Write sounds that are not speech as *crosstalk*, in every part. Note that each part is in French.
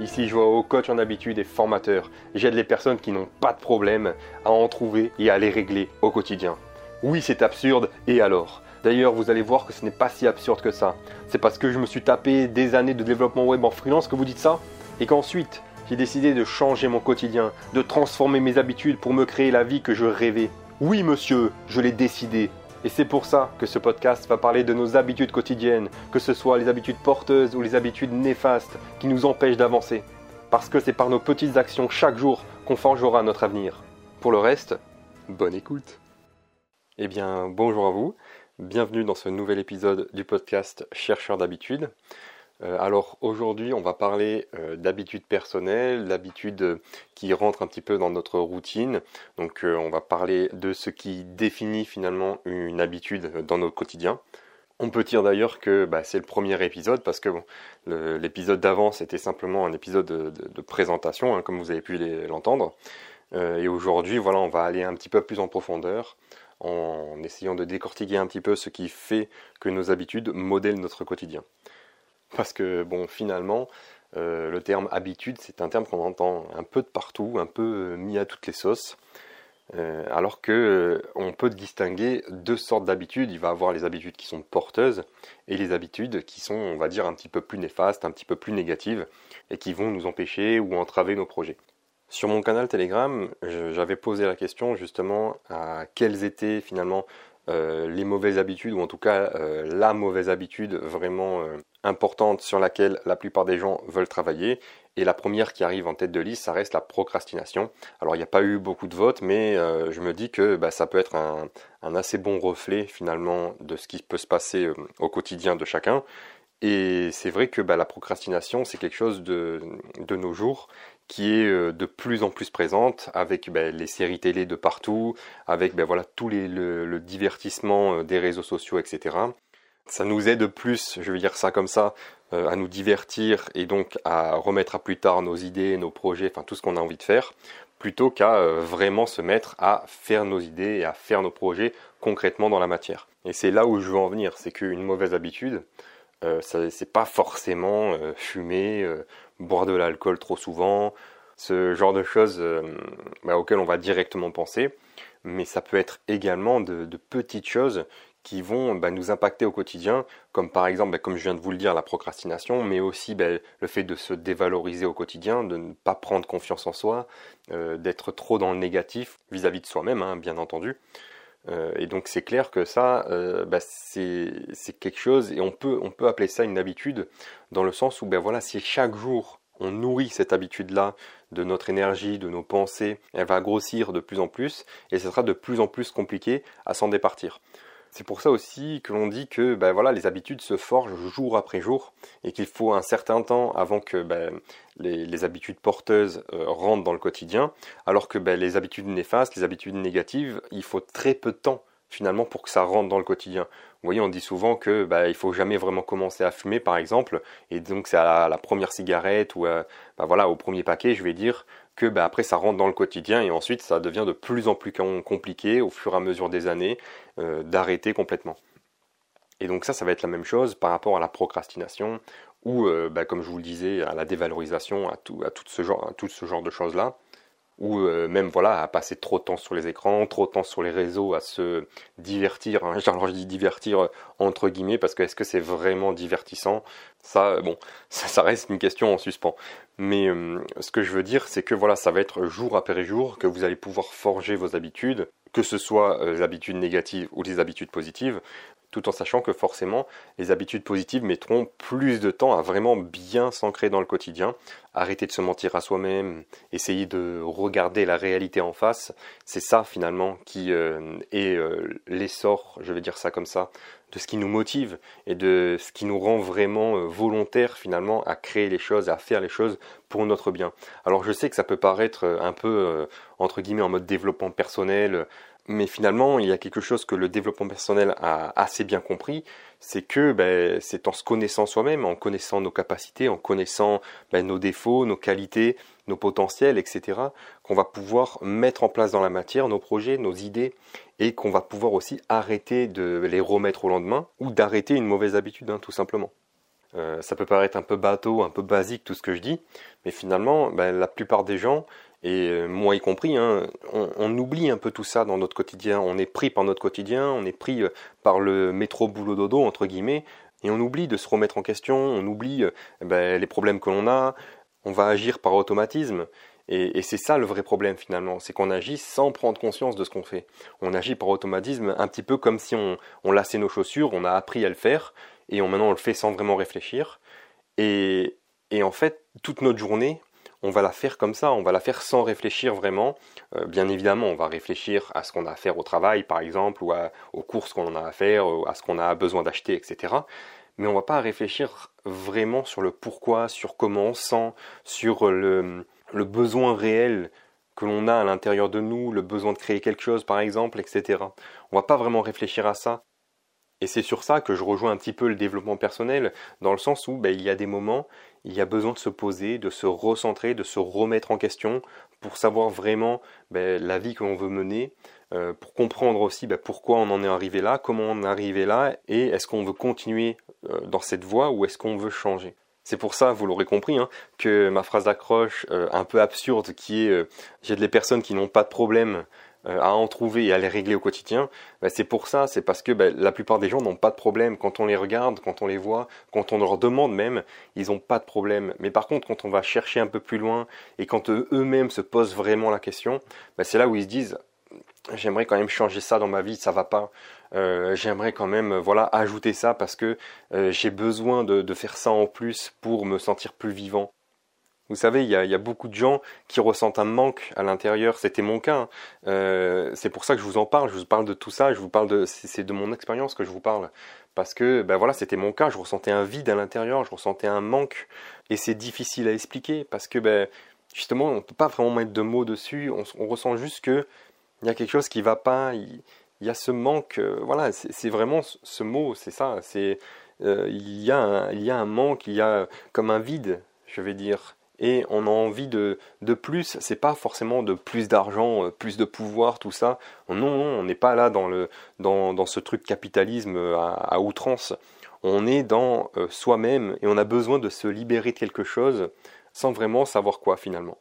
Ici, je vois au coach en habitude et formateur. J'aide les personnes qui n'ont pas de problème à en trouver et à les régler au quotidien. Oui, c'est absurde, et alors? D'ailleurs, vous allez voir que ce n'est pas si absurde que ça. C'est parce que je me suis tapé des années de développement web en freelance que vous dites ça? Et qu'ensuite, j'ai décidé de changer mon quotidien, de transformer mes habitudes pour me créer la vie que je rêvais. Oui, monsieur, je l'ai décidé. Et c'est pour ça que ce podcast va parler de nos habitudes quotidiennes, que ce soit les habitudes porteuses ou les habitudes néfastes qui nous empêchent d'avancer. Parce que c'est par nos petites actions chaque jour qu'on forgera notre avenir. Pour le reste, bonne écoute. Eh bien, bonjour à vous. Bienvenue dans ce nouvel épisode du podcast Chercheur d'habitudes. Euh, alors aujourd'hui, on va parler euh, d'habitudes personnelles, d'habitudes qui rentrent un petit peu dans notre routine. Donc euh, on va parler de ce qui définit finalement une habitude dans notre quotidien. On peut dire d'ailleurs que bah, c'est le premier épisode parce que l'épisode d'avant c'était simplement un épisode de, présentation, hein, comme vous avez pu l'entendre. et aujourd'hui, voilà, on va aller un petit peu plus en profondeur en essayant de décortiquer un petit peu ce qui fait que nos habitudes modèlent notre quotidien. Parce que, bon, finalement, euh, le terme habitude, c'est un terme qu'on entend un peu de partout, un peu euh, mis à toutes les sauces. Euh, alors que on peut distinguer deux sortes d'habitudes. Il va avoir les habitudes qui sont porteuses et les habitudes qui sont, on va dire, un petit peu plus néfastes, un petit peu plus négatives et qui vont nous empêcher ou entraver nos projets. Sur mon canal Telegram, j'avais posé la question justement à quelles étaient finalement euh, les mauvaises habitudes, ou en tout cas euh, la mauvaise habitude vraiment euh, importante sur laquelle la plupart des gens veulent travailler. Et la première qui arrive en tête de liste, ça reste la procrastination. Alors il n'y a pas eu beaucoup de votes, mais je me dis que bah, ça peut être un, assez bon reflet finalement de ce qui peut se passer au quotidien de chacun. Et c'est vrai que bah, la procrastination, c'est quelque chose de, nos jours qui est euh, de plus en plus présente avec ben, les séries télé de partout, avec ben, voilà tout le, divertissement euh, des réseaux sociaux, etc. Ça nous aide plus, je veux dire ça comme ça, euh, à nous divertir et donc à remettre à plus tard nos idées, nos projets, enfin tout ce qu'on a envie de faire, plutôt qu'à vraiment se mettre à faire nos idées et à faire nos projets concrètement dans la matière. Et c'est là où je veux en venir, c'est qu'une mauvaise habitude, euh, c'est pas forcément fumer, boire de l'alcool trop souvent, ce genre de choses euh, bah, auxquelles on va directement penser, mais ça peut être également de, petites choses qui vont bah, nous impacter au quotidien, comme par exemple, bah, comme je viens de vous le dire, la procrastination, mais aussi le fait de se dévaloriser au quotidien, de ne pas prendre confiance en soi, euh, d'être trop dans le négatif vis-à-vis de soi-même, hein, bien entendu. Euh, et donc c'est clair que ça, c'est quelque chose, et on peut, on peut appeler ça une habitude, dans le sens où ben voilà, si chaque jour on nourrit cette habitude-là de notre énergie, de nos pensées, elle va grossir de plus en plus et ce sera de plus en plus compliqué à s'en départir. C'est pour ça aussi que l'on dit que ben voilà, les habitudes se forgent jour après jour et qu'il faut un certain temps avant que ben, les, habitudes porteuses euh, rentrent dans le quotidien, alors que ben, les habitudes néfastes, les habitudes négatives, il faut très peu de temps finalement pour que ça rentre dans le quotidien. Vous voyez, on dit souvent que bah, il faut jamais vraiment commencer à fumer, par exemple, et donc c'est à la, première cigarette ou bah, voilà au premier paquet, je vais dire que bah, après ça rentre dans le quotidien et ensuite ça devient de plus en plus compliqué au fur et à mesure des années euh, d'arrêter complètement. Et donc ça, ça va être la même chose par rapport à la procrastination ou, euh, bah, comme je vous le disais, à la dévalorisation, à tout, ce genre, de choses là ou euh, même voilà à passer trop de temps sur les écrans, trop de temps sur les réseaux, à se divertir. Hein. *laughs* Alors je dis divertir euh, entre guillemets parce que est-ce que c'est vraiment divertissant? Ça, bon, *laughs* ça, reste une question en suspens. Mais euh, ce que je veux dire, c'est que voilà, ça va être jour après jour que vous allez pouvoir forger vos habitudes, que ce soit les habitudes négatives ou les habitudes positives tout en sachant que forcément les habitudes positives mettront plus de temps à vraiment bien s'ancrer dans le quotidien, arrêter de se mentir à soi-même, essayer de regarder la réalité en face, c'est ça finalement qui euh, est euh, l'essor, je vais dire ça comme ça, de ce qui nous motive et de ce qui nous rend vraiment euh, volontaires finalement à créer les choses, à faire les choses pour notre bien. Alors je sais que ça peut paraître un peu entre guillemets en mode développement personnel, mais finalement, il y a quelque chose que le développement personnel a assez bien compris, c'est que ben, c'est en se connaissant soi-même, en connaissant nos capacités, en connaissant ben, nos défauts, nos qualités, nos potentiels, etc., qu'on va pouvoir mettre en place dans la matière nos projets, nos idées, et qu'on va pouvoir aussi arrêter de les remettre au lendemain, ou d'arrêter une mauvaise habitude, hein, tout simplement. Euh, ça peut paraître un peu bateau, un peu basique tout ce que je dis, mais finalement, ben, la plupart des gens, et euh, moi y compris, hein, on, oublie un peu tout ça dans notre quotidien. On est pris par notre quotidien, on est pris euh, par le métro boulot dodo entre guillemets, et on oublie de se remettre en question, on oublie ben, les problèmes que l'on a, on va agir par automatisme. Et, c'est ça le vrai problème finalement, c'est qu'on agit sans prendre conscience de ce qu'on fait. On agit par automatisme, un petit peu comme si on, on lassait nos chaussures, on a appris à le faire, et on, maintenant on le fait sans vraiment réfléchir. Et, en fait, toute notre journée, on va la faire comme ça, on va la faire sans réfléchir vraiment. Euh, bien évidemment, on va réfléchir à ce qu'on a à faire au travail, par exemple, ou aux courses qu'on a à faire, à ce qu'on a besoin d'acheter, etc. Mais on ne va pas réfléchir vraiment sur le pourquoi, sur comment on sent, sur le, le besoin réel que l'on a à l'intérieur de nous, le besoin de créer quelque chose par exemple, etc. On va pas vraiment réfléchir à ça. Et c'est sur ça que je rejoins un petit peu le développement personnel, dans le sens où ben, il y a des moments, il y a besoin de se poser, de se recentrer, de se remettre en question pour savoir vraiment ben, la vie que l'on veut mener, euh, pour comprendre aussi ben, pourquoi on en est arrivé là, comment on est arrivé là, et est-ce qu'on veut continuer euh, dans cette voie ou est-ce qu'on veut changer. C'est pour ça, vous l'aurez compris, hein, que ma phrase d'accroche euh, un peu absurde qui est j'ai des personnes qui n'ont pas de problème à en trouver et à les régler au quotidien, bah, c'est pour ça, c'est parce que bah, la plupart des gens n'ont pas de problème. Quand on les regarde, quand on les voit, quand on leur demande même, ils n'ont pas de problème. Mais par contre, quand on va chercher un peu plus loin et quand eux-mêmes se posent vraiment la question, bah, c'est là où ils se disent j'aimerais quand même changer ça dans ma vie, ça va pas. Euh, j'aimerais quand même voilà ajouter ça parce que euh, j'ai besoin de, faire ça en plus pour me sentir plus vivant. Vous savez, il y a, beaucoup de gens qui ressentent un manque à l'intérieur. C'était mon cas. Hein. Euh, c'est pour ça que je vous en parle. Je vous parle de tout ça. Je vous parle de c'est de mon expérience que je vous parle parce que ben voilà, c'était mon cas. Je ressentais un vide à l'intérieur. Je ressentais un manque et c'est difficile à expliquer parce que ben justement on peut pas vraiment mettre de mots dessus. On, ressent juste que il y a quelque chose qui va pas, il, y a ce manque, euh, voilà, c'est vraiment ce mot, c'est ça, c'est euh, y il y a un manque, il y a comme un vide, je vais dire, et on a envie de, de plus, c'est pas forcément de plus d'argent, euh, plus de pouvoir, tout ça, non, non, on n'est pas là dans, le, dans, dans ce truc capitalisme à, outrance, on est dans soi-même et on a besoin de se libérer de quelque chose sans vraiment savoir quoi finalement.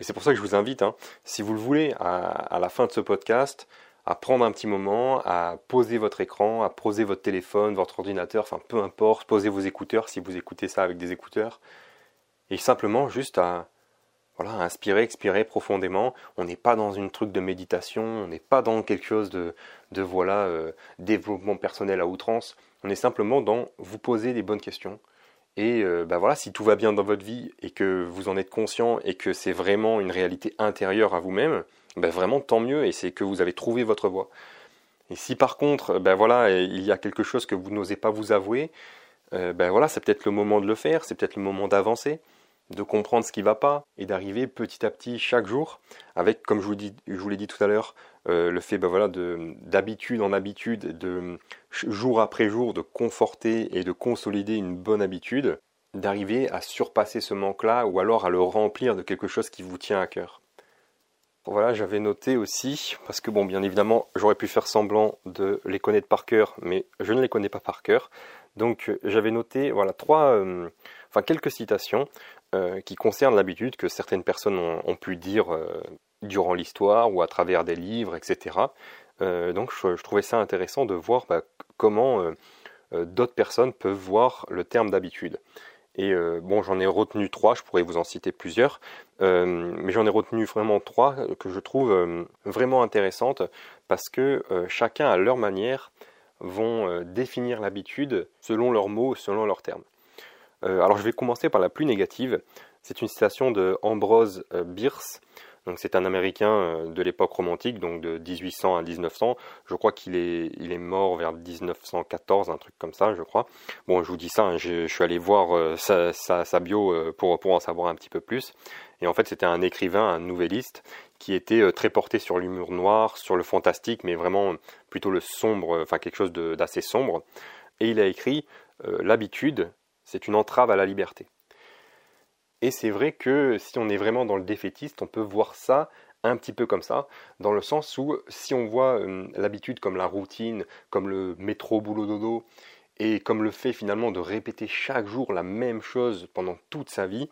Et c'est pour ça que je vous invite, hein, si vous le voulez, à, la fin de ce podcast, à prendre un petit moment, à poser votre écran, à poser votre téléphone, votre ordinateur, enfin peu importe, poser vos écouteurs si vous écoutez ça avec des écouteurs, et simplement juste à voilà, inspirer, expirer profondément. On n'est pas dans une truc de méditation, on n'est pas dans quelque chose de, de voilà euh, développement personnel à outrance. On est simplement dans vous poser des bonnes questions, et euh, bah voilà, si tout va bien dans votre vie et que vous en êtes conscient et que c'est vraiment une réalité intérieure à vous-même, bah vraiment tant mieux et c'est que vous avez trouvé votre voie. Et si par contre, ben voilà, il y a quelque chose que vous n'osez pas vous avouer, ben voilà, c'est peut-être le moment de le faire, c'est peut-être le moment d'avancer, de comprendre ce qui ne va pas et d'arriver petit à petit chaque jour avec, comme je vous, dis, je vous l'ai dit tout à l'heure, euh, le fait ben voilà, d'habitude en habitude, de jour après jour, de conforter et de consolider une bonne habitude, d'arriver à surpasser ce manque-là ou alors à le remplir de quelque chose qui vous tient à cœur. Voilà, j'avais noté aussi, parce que bon, bien évidemment, j'aurais pu faire semblant de les connaître par cœur, mais je ne les connais pas par cœur. Donc, j'avais noté, voilà, trois, euh, enfin quelques citations euh, qui concernent l'habitude que certaines personnes ont, pu dire durant l'histoire ou à travers des livres, etc. Euh, donc je, trouvais ça intéressant de voir bah, comment euh, euh, d'autres personnes peuvent voir le terme d'habitude. Et bon, j'en ai retenu trois, je pourrais vous en citer plusieurs, mais j'en ai retenu vraiment trois que je trouve vraiment intéressantes parce que chacun à leur manière vont définir l'habitude selon leurs mots, selon leurs termes. Alors je vais commencer par la plus négative. C'est une citation de Ambrose Bierce donc c'est un Américain euh, de l'époque romantique, donc de 1800 à 1900. Je crois qu'il est, il est mort vers 1914, un truc comme ça, je crois. Bon, je vous dis ça, hein, je, suis allé voir euh, sa, sa, bio euh, pour, pour en savoir un petit peu plus. Et en fait, c'était un écrivain, un nouvelliste, qui était très porté sur l'humour noir, sur le fantastique, mais vraiment plutôt le sombre, enfin quelque chose d'assez sombre. Et il a écrit L'habitude, c'est une entrave à la liberté. Et c'est vrai que si on est vraiment dans le défaitiste, on peut voir ça un petit peu comme ça, dans le sens où si on voit euh, l'habitude comme la routine, comme le métro boulot dodo, et comme le fait finalement de répéter chaque jour la même chose pendant toute sa vie,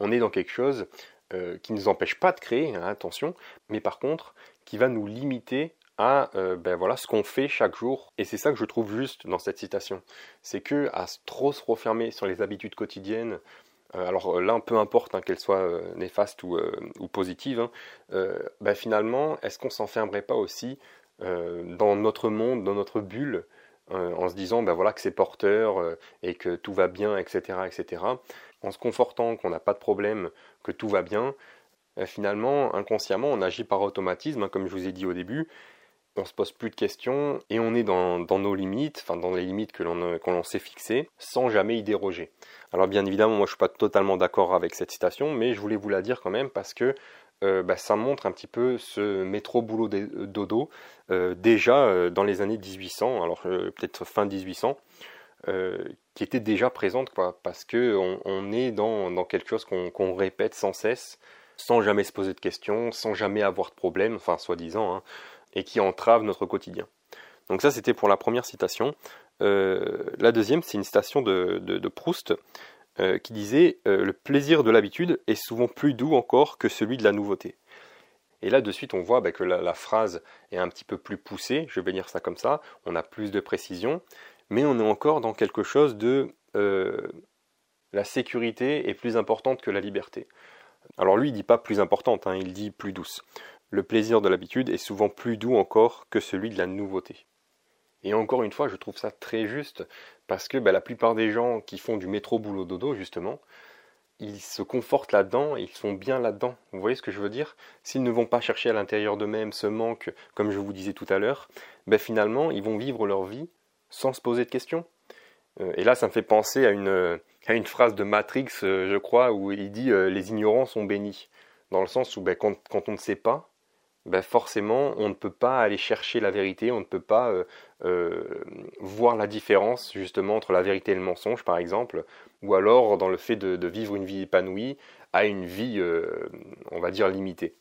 on est dans quelque chose euh, qui ne nous empêche pas de créer, hein, attention, mais par contre qui va nous limiter à euh, ben voilà ce qu'on fait chaque jour. Et c'est ça que je trouve juste dans cette citation, c'est que à trop se refermer sur les habitudes quotidiennes, euh, alors là, peu importe hein, qu'elles soient néfastes ou, ou positives, hein, ben finalement, est-ce qu'on s'enfermerait pas aussi dans notre monde, dans notre bulle, en se disant ben voilà que c'est porteur et que tout va bien, etc., etc en se confortant qu'on n'a pas de problème, que tout va bien, euh, finalement, inconsciemment, on agit par automatisme, hein, comme je vous ai dit au début. On se pose plus de questions et on est dans, nos limites, enfin dans les limites que l'on s'est fixées, sans jamais y déroger. Alors bien évidemment, moi je suis pas totalement d'accord avec cette citation, mais je voulais vous la dire quand même parce que euh, bah, ça montre un petit peu ce métro boulot dodo euh, déjà dans les années 1800, alors peut-être fin 1800. Euh, qui était déjà présente, quoi, parce que on, est dans, quelque chose qu'on répète sans cesse, sans jamais se poser de questions, sans jamais avoir de problème, enfin soi-disant, hein, et qui entrave notre quotidien. Donc ça, c'était pour la première citation. Euh, la deuxième, c'est une citation de, Proust euh, qui disait Le plaisir de l'habitude est souvent plus doux encore que celui de la nouveauté. Et là, de suite, on voit bah, que la, phrase est un petit peu plus poussée, je vais dire ça comme ça, on a plus de précision, mais on est encore dans quelque chose de euh, la sécurité est plus importante que la liberté. Alors lui, il dit pas plus importante, hein, il dit plus douce. Le plaisir de l'habitude est souvent plus doux encore que celui de la nouveauté. Et encore une fois, je trouve ça très juste parce que bah, la plupart des gens qui font du métro boulot dodo, justement, ils se confortent là-dedans, ils sont bien là-dedans. Vous voyez ce que je veux dire? S'ils ne vont pas chercher à l'intérieur d'eux-mêmes ce manque, comme je vous disais tout à l'heure, ben finalement, ils vont vivre leur vie sans se poser de questions. Euh, et là, ça me fait penser à une, phrase de Matrix, euh, je crois, où il dit euh, Les ignorants sont bénis. Dans le sens où ben, quand, on ne sait pas, ben, forcément, on ne peut pas aller chercher la vérité, on ne peut pas voir la différence justement entre la vérité et le mensonge, par exemple, ou alors dans le fait de, vivre une vie épanouie à une vie, on va dire, limitée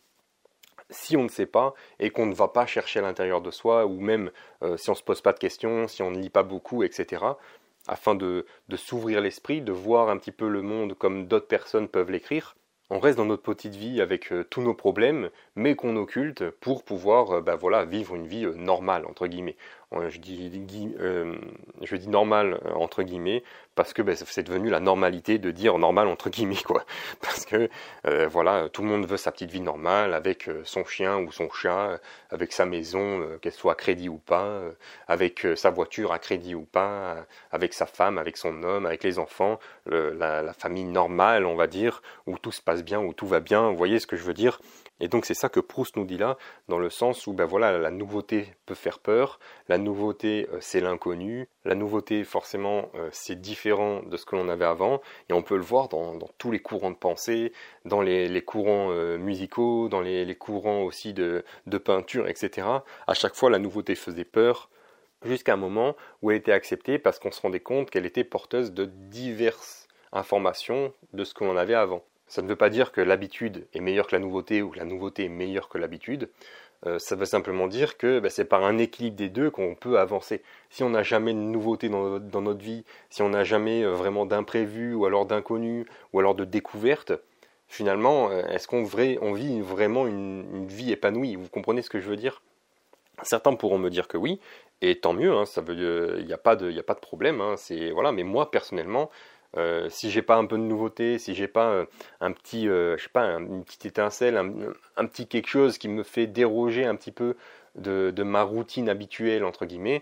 si on ne sait pas et qu'on ne va pas chercher à l'intérieur de soi, ou même euh, si on ne se pose pas de questions, si on ne lit pas beaucoup, etc., afin de s'ouvrir l'esprit, de voir un petit peu le monde comme d'autres personnes peuvent l'écrire, on reste dans notre petite vie avec euh, tous nos problèmes, mais qu'on occulte pour pouvoir euh, bah, vivre une vie euh, normale, entre guillemets. Je dis, je dis normal, entre guillemets, parce que bah, c'est devenu la normalité de dire normal, entre guillemets, quoi. *laughs* Parce que, voilà, tout le monde veut sa petite vie normale, avec son chien ou son chat, avec sa maison, qu'elle soit à crédit ou pas, avec sa voiture à crédit ou pas, avec sa femme, avec son homme, avec les enfants, la, la famille normale, on va dire, où tout se passe bien, où tout va bien, vous voyez ce que je veux dire? Et donc c'est ça que Proust nous dit là, dans le sens où ben voilà, la nouveauté peut faire peur, la nouveauté euh, c'est l'inconnu, la nouveauté forcément euh, c'est différent de ce que l'on avait avant, et on peut le voir dans, tous les courants de pensée, dans les, courants euh, musicaux, dans les, courants aussi de, de peinture, etc. À chaque fois la nouveauté faisait peur, jusqu'à un moment où elle était acceptée parce qu'on se rendait compte qu'elle était porteuse de diverses informations de ce que l'on avait avant. Ça ne veut pas dire que l'habitude est meilleure que la nouveauté ou que la nouveauté est meilleure que l'habitude. Euh, ça veut simplement dire que bah, c'est par un équilibre des deux qu'on peut avancer. Si on n'a jamais de nouveauté dans, notre vie, si on n'a jamais euh, vraiment d'imprévu ou alors d'inconnu ou alors de découverte, finalement, euh, est-ce qu'on vit vraiment une, vie épanouie? Vous comprenez ce que je veux dire? Certains pourront me dire que oui, et tant mieux, hein, il n'y a, pas de problème. Hein, voilà, mais moi personnellement, euh, si j'ai pas un peu de nouveauté, si j'ai pas euh, un petit, euh, je sais pas, une petite étincelle, un, petit quelque chose qui me fait déroger un petit peu de, ma routine habituelle entre guillemets,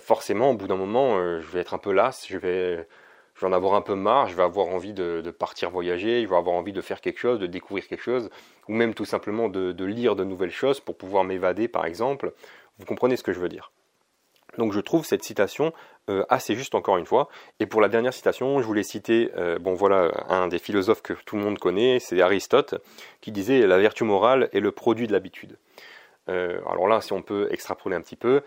forcément au bout d'un moment, je vais être un peu las, je vais, je vais en avoir un peu marre, je vais avoir envie de, partir voyager, je vais avoir envie de faire quelque chose, de découvrir quelque chose, ou même tout simplement de lire de nouvelles choses pour pouvoir m'évader par exemple. Vous comprenez ce que je veux dire? Donc je trouve cette citation euh, assez juste encore une fois. Et pour la dernière citation, je voulais citer, euh, bon voilà, un des philosophes que tout le monde connaît, c'est Aristote, qui disait la vertu morale est le produit de l'habitude. Euh, alors là, si on peut extrapoler un petit peu,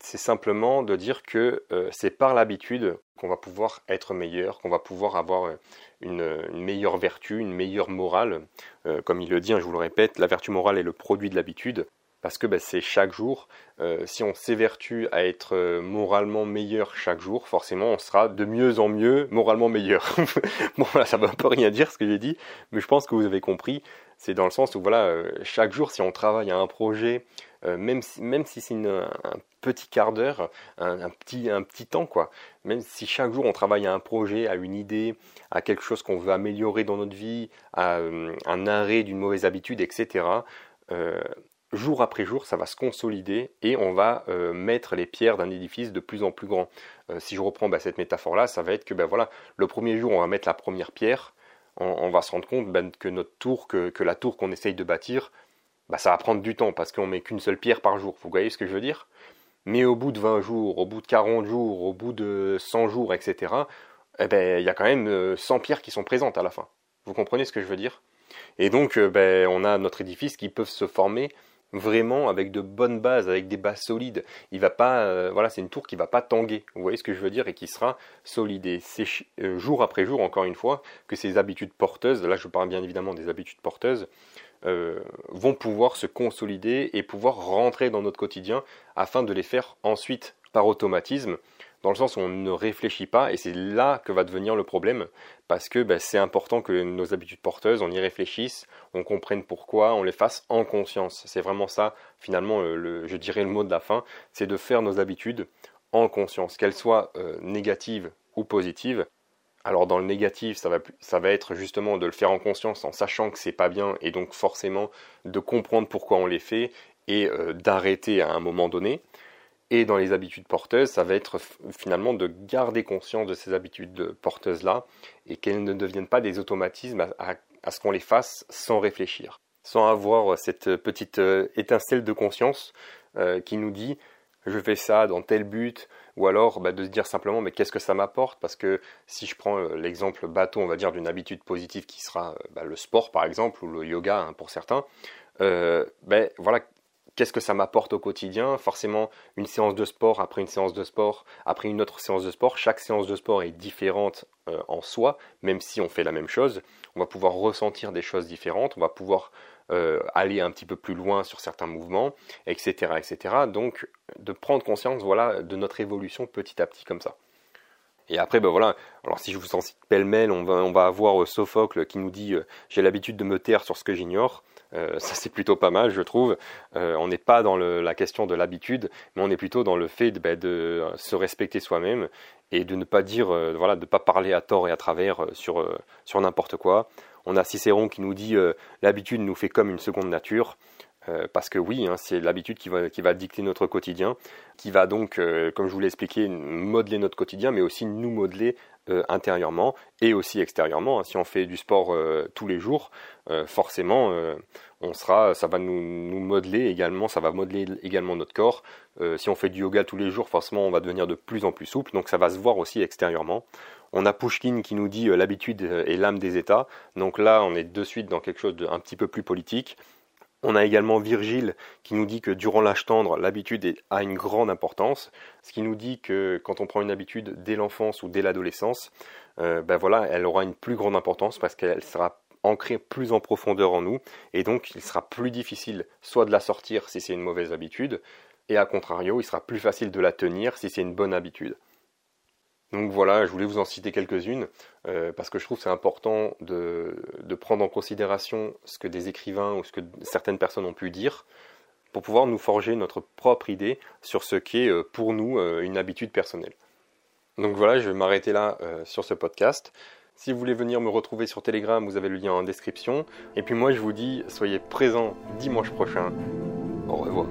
c'est simplement de dire que c'est par l'habitude qu'on va pouvoir être meilleur, qu'on va pouvoir avoir une, meilleure vertu, une meilleure morale. comme il le dit, hein, je vous le répète, la vertu morale est le produit de l'habitude. Parce que bah, c'est chaque jour. Euh, si on s'évertue à être euh, moralement meilleur chaque jour, forcément on sera de mieux en mieux moralement meilleur. *laughs* bon voilà, ça ne veut peu rien dire ce que j'ai dit, mais je pense que vous avez compris. C'est dans le sens où voilà, euh, chaque jour si on travaille à un projet, même si, même si c'est un petit quart d'heure, un, petit, un petit temps quoi, même si chaque jour on travaille à un projet, à une idée, à quelque chose qu'on veut améliorer dans notre vie, à un arrêt d'une mauvaise habitude, etc jour après jour, ça va se consolider et on va euh, mettre les pierres d'un édifice de plus en plus grand. Euh, si je reprends bah, cette métaphore-là, ça va être que ben, voilà, le premier jour, on va mettre la première pierre, on, va se rendre compte ben, que notre tour, que, la tour qu'on essaye de bâtir, bah, ça va prendre du temps parce qu'on met qu'une seule pierre par jour. Vous voyez ce que je veux dire? Mais au bout de 20 jours, au bout de 40 jours, au bout de 100 jours, etc., eh ben, il y a quand même 100 euh, pierres qui sont présentes à la fin. Vous comprenez ce que je veux dire? Et donc, ben, on a notre édifice qui peut se former vraiment avec de bonnes bases, avec des bases solides. Il va pas, euh, voilà, c'est une tour qui va pas tanguer. Vous voyez ce que je veux dire et qui sera solide. Et c'est euh, jour après jour, encore une fois, que ces habitudes porteuses, là je parle bien évidemment des habitudes porteuses, euh, vont pouvoir se consolider et pouvoir rentrer dans notre quotidien afin de les faire ensuite par automatisme dans le sens où on ne réfléchit pas, et c'est là que va devenir le problème, parce que ben, c'est important que nos habitudes porteuses, on y réfléchisse, on comprenne pourquoi, on les fasse en conscience. C'est vraiment ça, finalement, je dirais le mot de la fin, c'est de faire nos habitudes en conscience, qu'elles soient euh, négatives ou positives. Alors dans le négatif, ça va, ça va être justement de le faire en conscience en sachant que c'est pas bien et donc forcément de comprendre pourquoi on les fait et euh, d'arrêter à un moment donné. Et dans les habitudes porteuses, ça va être finalement de garder conscience de ces habitudes porteuses-là et qu'elles ne deviennent pas des automatismes à, ce qu'on les fasse sans réfléchir, sans avoir cette petite euh, étincelle de conscience euh, qui nous dit je fais ça dans tel but, ou alors bah, de se dire simplement mais qu'est-ce que ça m'apporte? Parce que si je prends euh, l'exemple bateau, on va dire d'une habitude positive qui sera bah, le sport par exemple, ou le yoga hein, pour certains, ben voilà, qu'est-ce que ça m'apporte au quotidien? Forcément, une séance de sport après une séance de sport, après une autre séance de sport, chaque séance de sport est différente euh, en soi, même si on fait la même chose. On va pouvoir ressentir des choses différentes, on va pouvoir euh, aller un petit peu plus loin sur certains mouvements, etc., etc. Donc, de prendre conscience, voilà, de notre évolution petit à petit comme ça. Et après, ben voilà, alors si je vous en cite pêle-mêle, on va, on va avoir euh, Sophocle qui nous dit J'ai l'habitude de me taire sur ce que j'ignore euh, ça c'est plutôt pas mal, je trouve. Euh, on n'est pas dans la question de l'habitude, mais on est plutôt dans le fait de, ben, se respecter soi-même et de ne pas dire, euh, voilà, de pas parler à tort et à travers sur, sur n'importe quoi. On a Cicéron qui nous dit l'habitude nous fait comme une seconde nature. parce que oui, hein, c'est l'habitude qui va, qui va dicter notre quotidien, qui va donc, comme je vous l'ai expliqué, modeler notre quotidien, mais aussi nous modeler intérieurement et aussi extérieurement. Si on fait du sport tous les jours, forcément, on sera, ça va nous, modeler également, ça va modeler également notre corps. Euh, si on fait du yoga tous les jours, forcément, on va devenir de plus en plus souple, donc ça va se voir aussi extérieurement. On a Pushkin qui nous dit euh, l'habitude est l'âme des États, donc là, on est de suite dans quelque chose d'un petit peu plus politique. On a également Virgile qui nous dit que durant l'âge tendre, l'habitude a une grande importance, ce qui nous dit que quand on prend une habitude dès l'enfance ou dès l'adolescence, euh, ben voilà, elle aura une plus grande importance parce qu'elle sera ancrée plus en profondeur en nous, et donc il sera plus difficile soit de la sortir si c'est une mauvaise habitude, et à contrario, il sera plus facile de la tenir si c'est une bonne habitude. Donc voilà, je voulais vous en citer quelques-unes, euh, parce que je trouve c'est important de, prendre en considération ce que des écrivains ou ce que certaines personnes ont pu dire, pour pouvoir nous forger notre propre idée sur ce qu'est euh, pour nous euh, une habitude personnelle. Donc voilà, je vais m'arrêter là sur ce podcast. Si vous voulez venir me retrouver sur Telegram, vous avez le lien en description. Et puis moi, je vous dis, soyez présents dimanche prochain. Au revoir.